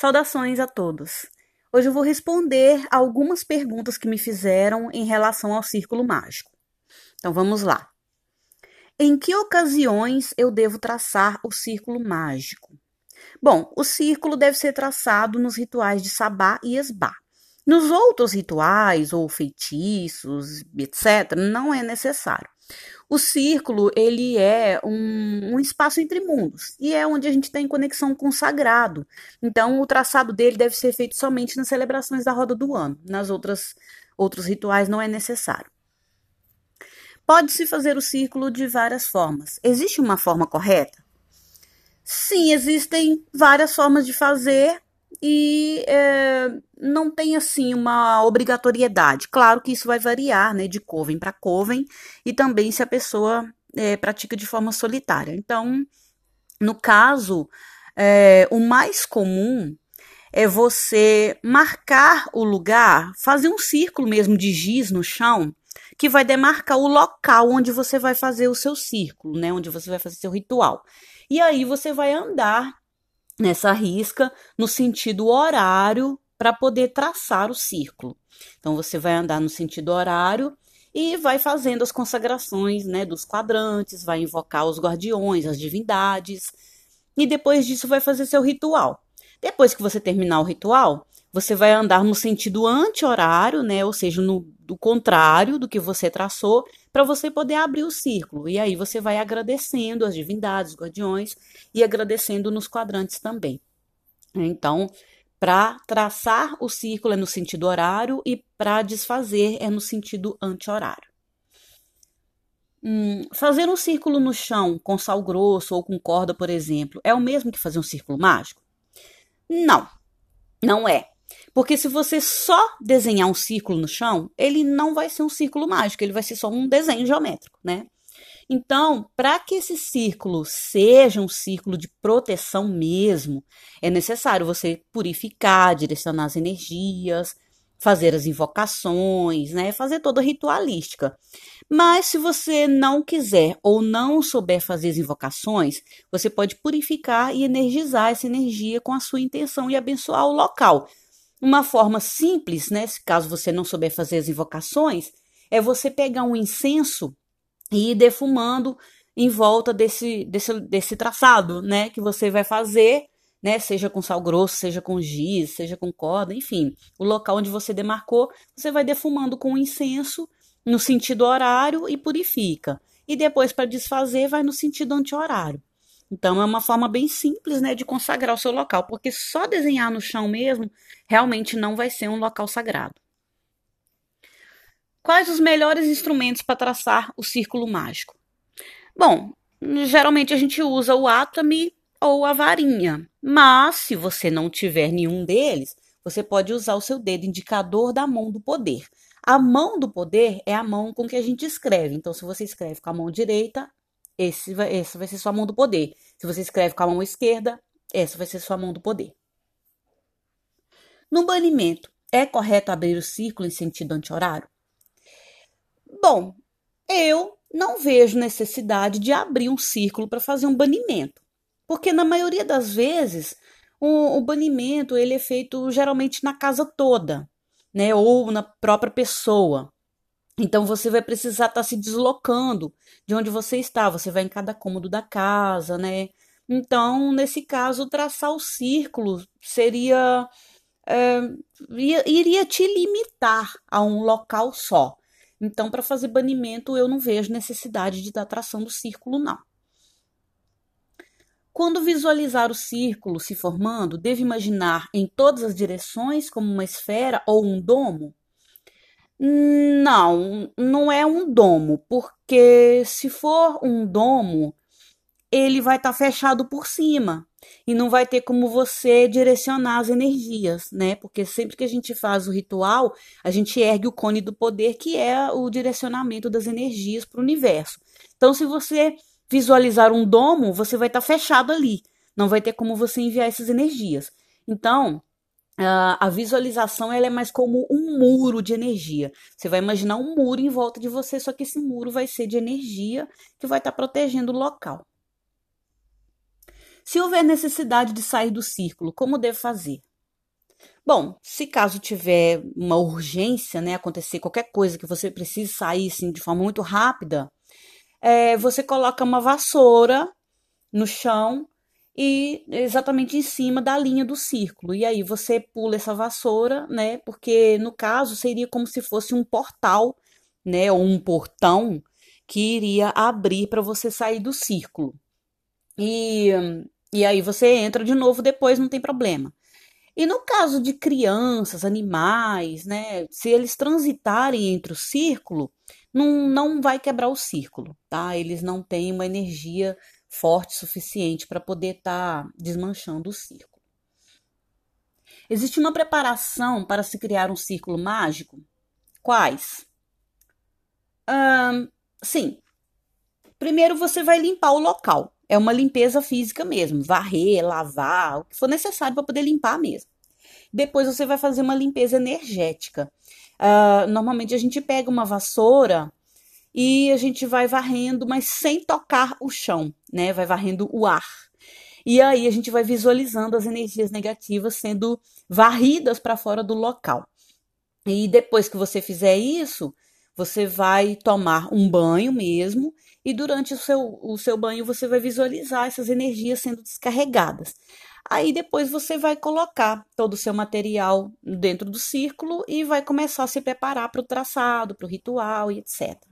Saudações a todos. Hoje eu vou responder algumas perguntas que me fizeram em relação ao círculo mágico. Então vamos lá. Em que ocasiões eu devo traçar o círculo mágico? Bom, o círculo deve ser traçado nos rituais de Sabá e Esbá. Nos outros rituais ou feitiços, etc., não é necessário. O círculo, ele é um, um, espaço entre mundos e é onde a gente está em conexão com o sagrado. Então, o traçado dele deve ser feito somente nas celebrações da roda do ano. Nas outras outros rituais não é necessário. Pode-se fazer o círculo de várias formas. Existe uma forma correta? Sim, existem várias formas de fazer e é, não tem assim uma obrigatoriedade. Claro que isso vai variar, né, de coven para coven e também se a pessoa é, pratica de forma solitária. Então, no caso, é, o mais comum é você marcar o lugar, fazer um círculo mesmo de giz no chão, que vai demarcar o local onde você vai fazer o seu círculo, né, onde você vai fazer seu ritual. E aí você vai andar nessa risca no sentido horário para poder traçar o círculo. Então você vai andar no sentido horário e vai fazendo as consagrações, né, dos quadrantes, vai invocar os guardiões, as divindades, e depois disso vai fazer seu ritual. Depois que você terminar o ritual, você vai andar no sentido anti-horário, né, ou seja, no do contrário do que você traçou, para você poder abrir o círculo. E aí você vai agradecendo as divindades, os guardiões e agradecendo nos quadrantes também. Então, para traçar o círculo é no sentido horário e para desfazer é no sentido anti-horário. Hum, fazer um círculo no chão com sal grosso ou com corda, por exemplo, é o mesmo que fazer um círculo mágico? Não, não é. Porque se você só desenhar um círculo no chão, ele não vai ser um círculo mágico, ele vai ser só um desenho geométrico, né? Então, para que esse círculo seja um círculo de proteção mesmo, é necessário você purificar, direcionar as energias, fazer as invocações, né? Fazer toda a ritualística. Mas se você não quiser ou não souber fazer as invocações, você pode purificar e energizar essa energia com a sua intenção e abençoar o local. Uma forma simples, né, caso você não souber fazer as invocações, é você pegar um incenso e ir defumando em volta desse, desse, desse traçado, né, que você vai fazer, né, seja com sal grosso, seja com giz, seja com corda, enfim, o local onde você demarcou, você vai defumando com incenso no sentido horário e purifica. E depois, para desfazer, vai no sentido anti-horário. Então é uma forma bem simples, né, de consagrar o seu local, porque só desenhar no chão mesmo realmente não vai ser um local sagrado. Quais os melhores instrumentos para traçar o círculo mágico? Bom, geralmente a gente usa o atame ou a varinha, mas se você não tiver nenhum deles, você pode usar o seu dedo indicador da mão do poder. A mão do poder é a mão com que a gente escreve. Então, se você escreve com a mão direita, esse vai, essa vai ser sua mão do poder. Se você escreve com a mão esquerda, essa vai ser sua mão do poder. No banimento, é correto abrir o círculo em sentido anti-horário? Bom, eu não vejo necessidade de abrir um círculo para fazer um banimento, porque na maioria das vezes o, o banimento ele é feito geralmente na casa toda, né, ou na própria pessoa. Então você vai precisar estar tá se deslocando de onde você está. Você vai em cada cômodo da casa, né? Então, nesse caso, traçar o círculo seria. É, iria te limitar a um local só. Então, para fazer banimento, eu não vejo necessidade de estar tá traçando o círculo, não. Quando visualizar o círculo se formando, devo imaginar em todas as direções como uma esfera ou um domo? Não, não é um domo, porque se for um domo, ele vai estar tá fechado por cima e não vai ter como você direcionar as energias, né? Porque sempre que a gente faz o ritual, a gente ergue o cone do poder, que é o direcionamento das energias para o universo. Então, se você visualizar um domo, você vai estar tá fechado ali, não vai ter como você enviar essas energias. Então, Uh, a visualização ela é mais como um muro de energia. Você vai imaginar um muro em volta de você, só que esse muro vai ser de energia que vai estar tá protegendo o local. Se houver necessidade de sair do círculo, como devo fazer? Bom, se caso tiver uma urgência, né, acontecer qualquer coisa que você precise sair assim, de forma muito rápida, é, você coloca uma vassoura no chão e exatamente em cima da linha do círculo. E aí você pula essa vassoura, né? Porque no caso seria como se fosse um portal, né? Ou um portão que iria abrir para você sair do círculo. E, e aí você entra de novo depois, não tem problema. E no caso de crianças, animais, né? Se eles transitarem entre o círculo, não, não vai quebrar o círculo, tá? Eles não têm uma energia forte suficiente para poder estar tá desmanchando o círculo. Existe uma preparação para se criar um círculo mágico? Quais? sim. Primeiro você vai limpar o local. É uma limpeza física mesmo, varrer, lavar, o que for necessário para poder limpar mesmo. Depois você vai fazer uma limpeza energética. Uh, normalmente a gente pega uma vassoura e a gente vai varrendo, mas sem tocar o chão, né? Vai varrendo o ar. E aí a gente vai visualizando as energias negativas sendo varridas para fora do local. E depois que você fizer isso, você vai tomar um banho mesmo e durante o seu, o seu banho você vai visualizar essas energias sendo descarregadas. Aí depois você vai colocar todo o seu material dentro do círculo e vai começar a se preparar para o traçado, para o ritual e etc.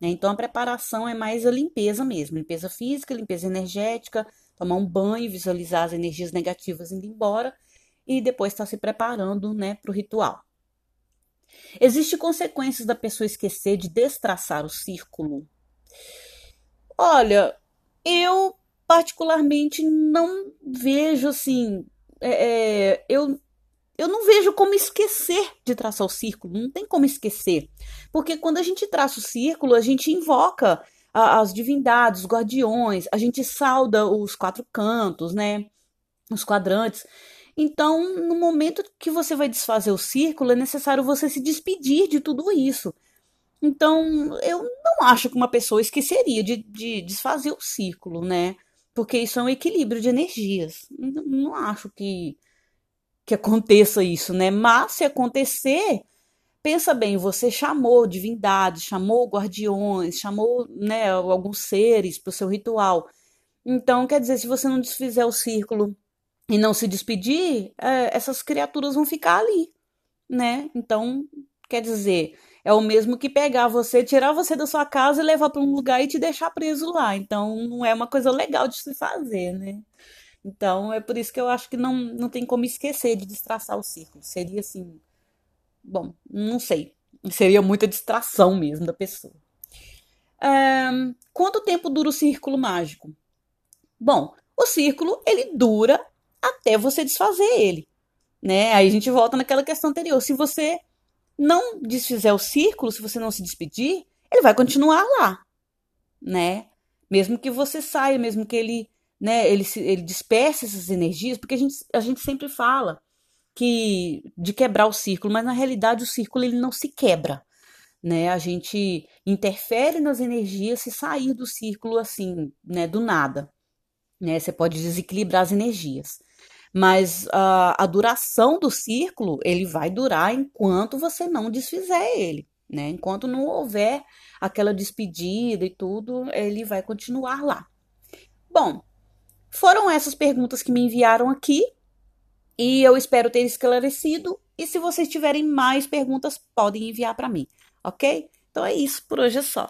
Né? Então a preparação é mais a limpeza mesmo, limpeza física, limpeza energética, tomar um banho, visualizar as energias negativas indo embora e depois estar tá se preparando né, para o ritual. Existem consequências da pessoa esquecer de destraçar o círculo? Olha, eu particularmente não vejo assim. É, é eu eu não vejo como esquecer de traçar o círculo, não tem como esquecer. Porque quando a gente traça o círculo, a gente invoca a, as divindades, os guardiões, a gente sauda os quatro cantos, né? Os quadrantes. Então, no momento que você vai desfazer o círculo, é necessário você se despedir de tudo isso. Então, eu não acho que uma pessoa esqueceria de, de desfazer o círculo, né? Porque isso é um equilíbrio de energias. Não, não acho que que aconteça isso, né? Mas se acontecer, pensa bem, você chamou divindades, chamou guardiões, chamou, né, alguns seres para o seu ritual. Então, quer dizer, se você não desfizer o círculo e não se despedir, é, essas criaturas vão ficar ali, né? Então, quer dizer, é o mesmo que pegar você, tirar você da sua casa e levar para um lugar e te deixar preso lá. Então, não é uma coisa legal de se fazer, né? Então, é por isso que eu acho que não, não tem como esquecer de destraçar o círculo. Seria assim. Bom, não sei. Seria muita distração mesmo da pessoa. Quanto tempo dura o círculo mágico? Bom, o círculo ele dura até você desfazer ele, né? Aí a gente volta naquela questão anterior. Se você não desfizer o círculo, se você não se despedir, ele vai continuar lá, né? Mesmo que você saia, mesmo que ele né, ele, ele dispersa essas energias, porque a gente, a gente sempre fala que de quebrar o círculo, mas na realidade o círculo ele não se quebra, né? A gente interfere nas energias se sair do círculo assim, né, do nada, né? Você pode desequilibrar as energias. Mas a, a duração do círculo, ele vai durar enquanto você não desfizer ele, né? Enquanto não houver aquela despedida e tudo, ele vai continuar lá. Bom, foram essas perguntas que me enviaram aqui e eu espero ter esclarecido. E se vocês tiverem mais perguntas, podem enviar para mim, ok? Então é isso, por hoje é só.